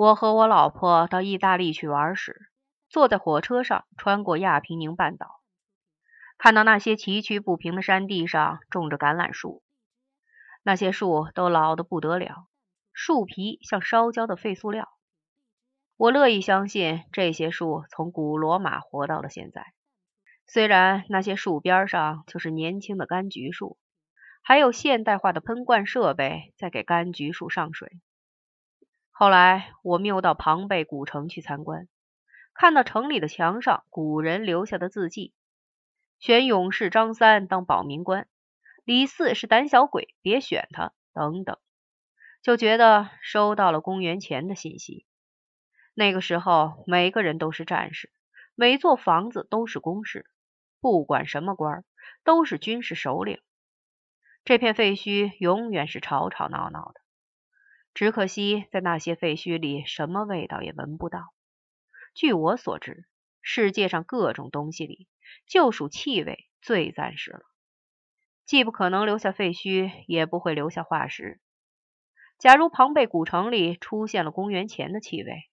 我和我老婆到意大利去玩时，坐在火车上穿过亚平宁半岛，看到那些崎岖不平的山地上种着橄榄树，那些树都老得不得了，树皮像烧焦的废塑料。我乐意相信这些树从古罗马活到了现在，虽然那些树边上就是年轻的柑橘树，还有现代化的喷灌设备在给柑橘树上水。后来我们又到庞贝古城去参观，看到城里的墙上古人留下的字迹，选勇士张三当保民官，李四是胆小鬼，别选他，等等，就觉得收到了公元前的信息。那个时候，每个人都是战士，每座房子都是工事，不管什么官，都是军事首领。这片废墟永远是吵吵闹闹的，只可惜在那些废墟里，什么味道也闻不到。据我所知，世界上各种东西里，就属气味最暂时了，既不可能留下废墟，也不会留下化石。假如庞贝古城里出现了公元前的气味，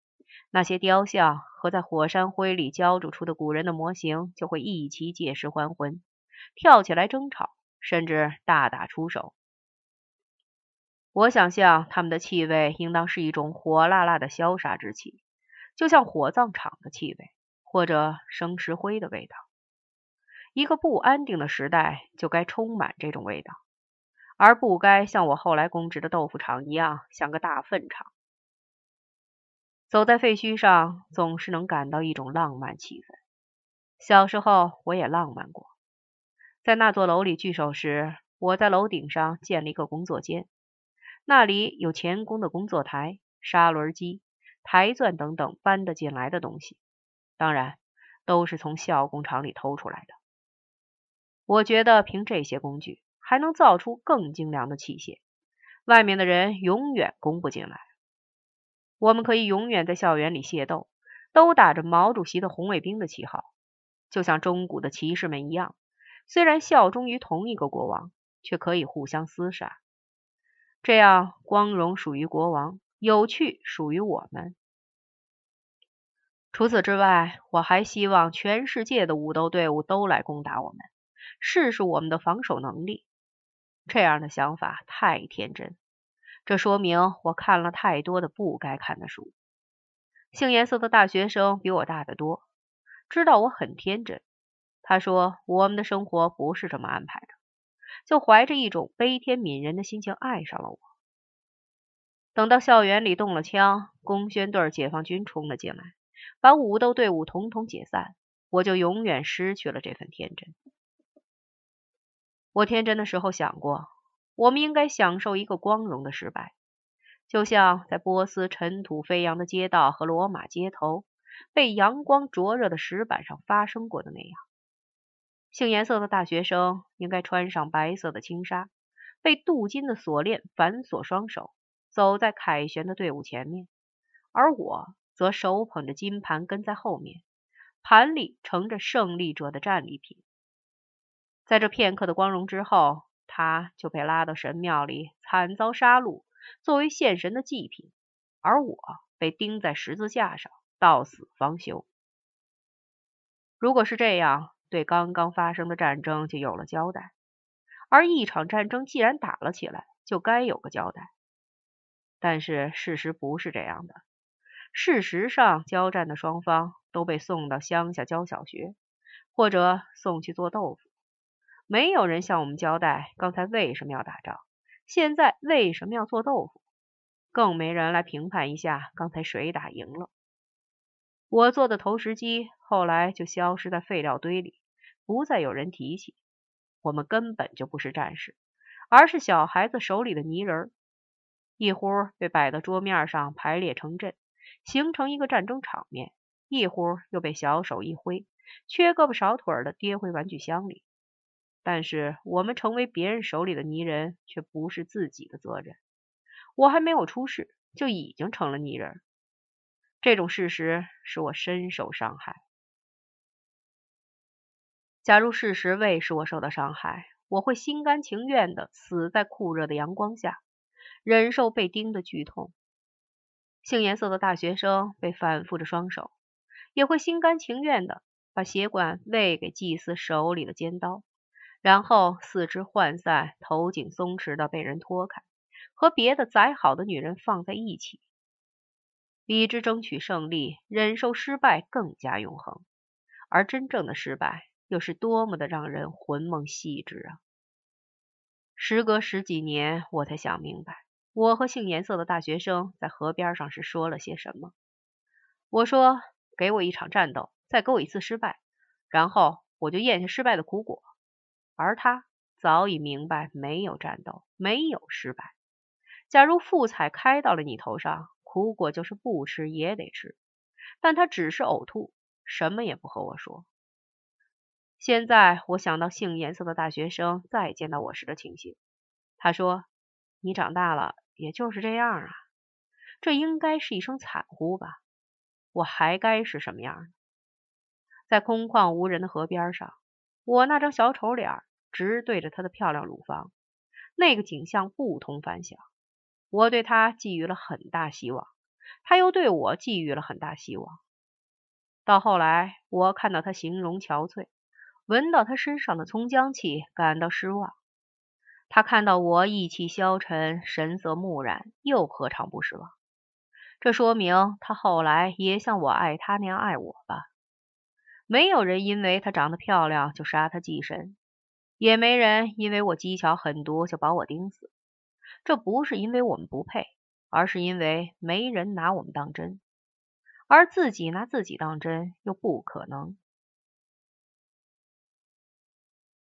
那些雕像和在火山灰里浇筑出的古人的模型就会一起借尸还魂，跳起来争吵，甚至大打出手。我想象他们的气味应当是一种火辣辣的消杀之气，就像火葬场的气味，或者生石灰的味道。一个不安定的时代就该充满这种味道，而不该像我后来供职的豆腐厂一样，像个大粪场。走在废墟上，总是能感到一种浪漫气氛。小时候我也浪漫过，在那座楼里聚首时，我在楼顶上建了一个工作间，那里有钳工的工作台、砂轮机、台钻等等搬得进来的东西，当然都是从校工厂里偷出来的。我觉得凭这些工具，还能造出更精良的器械，外面的人永远攻不进来。我们可以永远在校园里械斗，都打着毛主席的红卫兵的旗号，就像中古的骑士们一样。虽然效忠于同一个国王，却可以互相厮杀。这样，光荣属于国王，有趣属于我们。除此之外，我还希望全世界的武斗队伍都来攻打我们，试试我们的防守能力。这样的想法太天真。这说明我看了太多的不该看的书。杏颜色的大学生比我大得多，知道我很天真。他说我们的生活不是这么安排的，就怀着一种悲天悯人的心情爱上了我。等到校园里动了枪，工宣队、解放军冲了进来，把武斗队伍统统解散，我就永远失去了这份天真。我天真的时候想过。我们应该享受一个光荣的失败，就像在波斯尘土飞扬的街道和罗马街头被阳光灼热的石板上发生过的那样。杏颜色的大学生应该穿上白色的轻纱，被镀金的锁链反锁双手，走在凯旋的队伍前面，而我则手捧着金盘跟在后面，盘里盛着胜利者的战利品。在这片刻的光荣之后。他就被拉到神庙里，惨遭杀戮，作为献神的祭品；而我被钉在十字架上，到死方休。如果是这样，对刚刚发生的战争就有了交代。而一场战争既然打了起来，就该有个交代。但是事实不是这样的。事实上，交战的双方都被送到乡下教小学，或者送去做豆腐。没有人向我们交代刚才为什么要打仗，现在为什么要做豆腐，更没人来评判一下刚才谁打赢了。我做的投石机后来就消失在废料堆里，不再有人提起。我们根本就不是战士，而是小孩子手里的泥人，一忽被摆到桌面上排列成阵，形成一个战争场面；一忽又被小手一挥，缺胳膊少腿的跌回玩具箱里。但是我们成为别人手里的泥人，却不是自己的责任。我还没有出世，就已经成了泥人，这种事实使我深受伤害。假如事实未使我受到伤害，我会心甘情愿的死在酷热的阳光下，忍受被钉的剧痛。杏颜色的大学生被反复着双手，也会心甘情愿的把血管喂给祭司手里的尖刀，然后四肢涣散、头颈松弛的被人拖开，和别的宰好的女人放在一起。比之争取胜利，忍受失败更加永恒，而真正的失败又是多么的让人魂梦细致啊！时隔十几年，我才想明白，我和杏颜色的大学生在河边上是说了些什么。我说：“给我一场战斗，再给我一次失败，然后我就咽下失败的苦果。”而他早已明白，没有战斗，没有失败。假如富彩开到了你头上，苦果就是不吃也得吃。但他只是呕吐，什么也不和我说。现在我想到杏颜色的大学生再见到我时的情形，他说：“你长大了，也就是这样啊。”这应该是一声惨呼吧？我还该是什么样？在空旷无人的河边上，我那张小丑脸直对着他的漂亮乳房，那个景象不同凡响。我对他寄予了很大希望，他又对我寄予了很大希望。到后来，我看到他形容憔悴。闻到他身上的葱姜气，感到失望。他看到我意气消沉，神色木然，又何尝不失望？这说明他后来也像我爱他那样爱我吧？没有人因为她长得漂亮就杀她祭神，也没人因为我技巧狠毒就把我钉死。这不是因为我们不配，而是因为没人拿我们当真，而自己拿自己当真又不可能。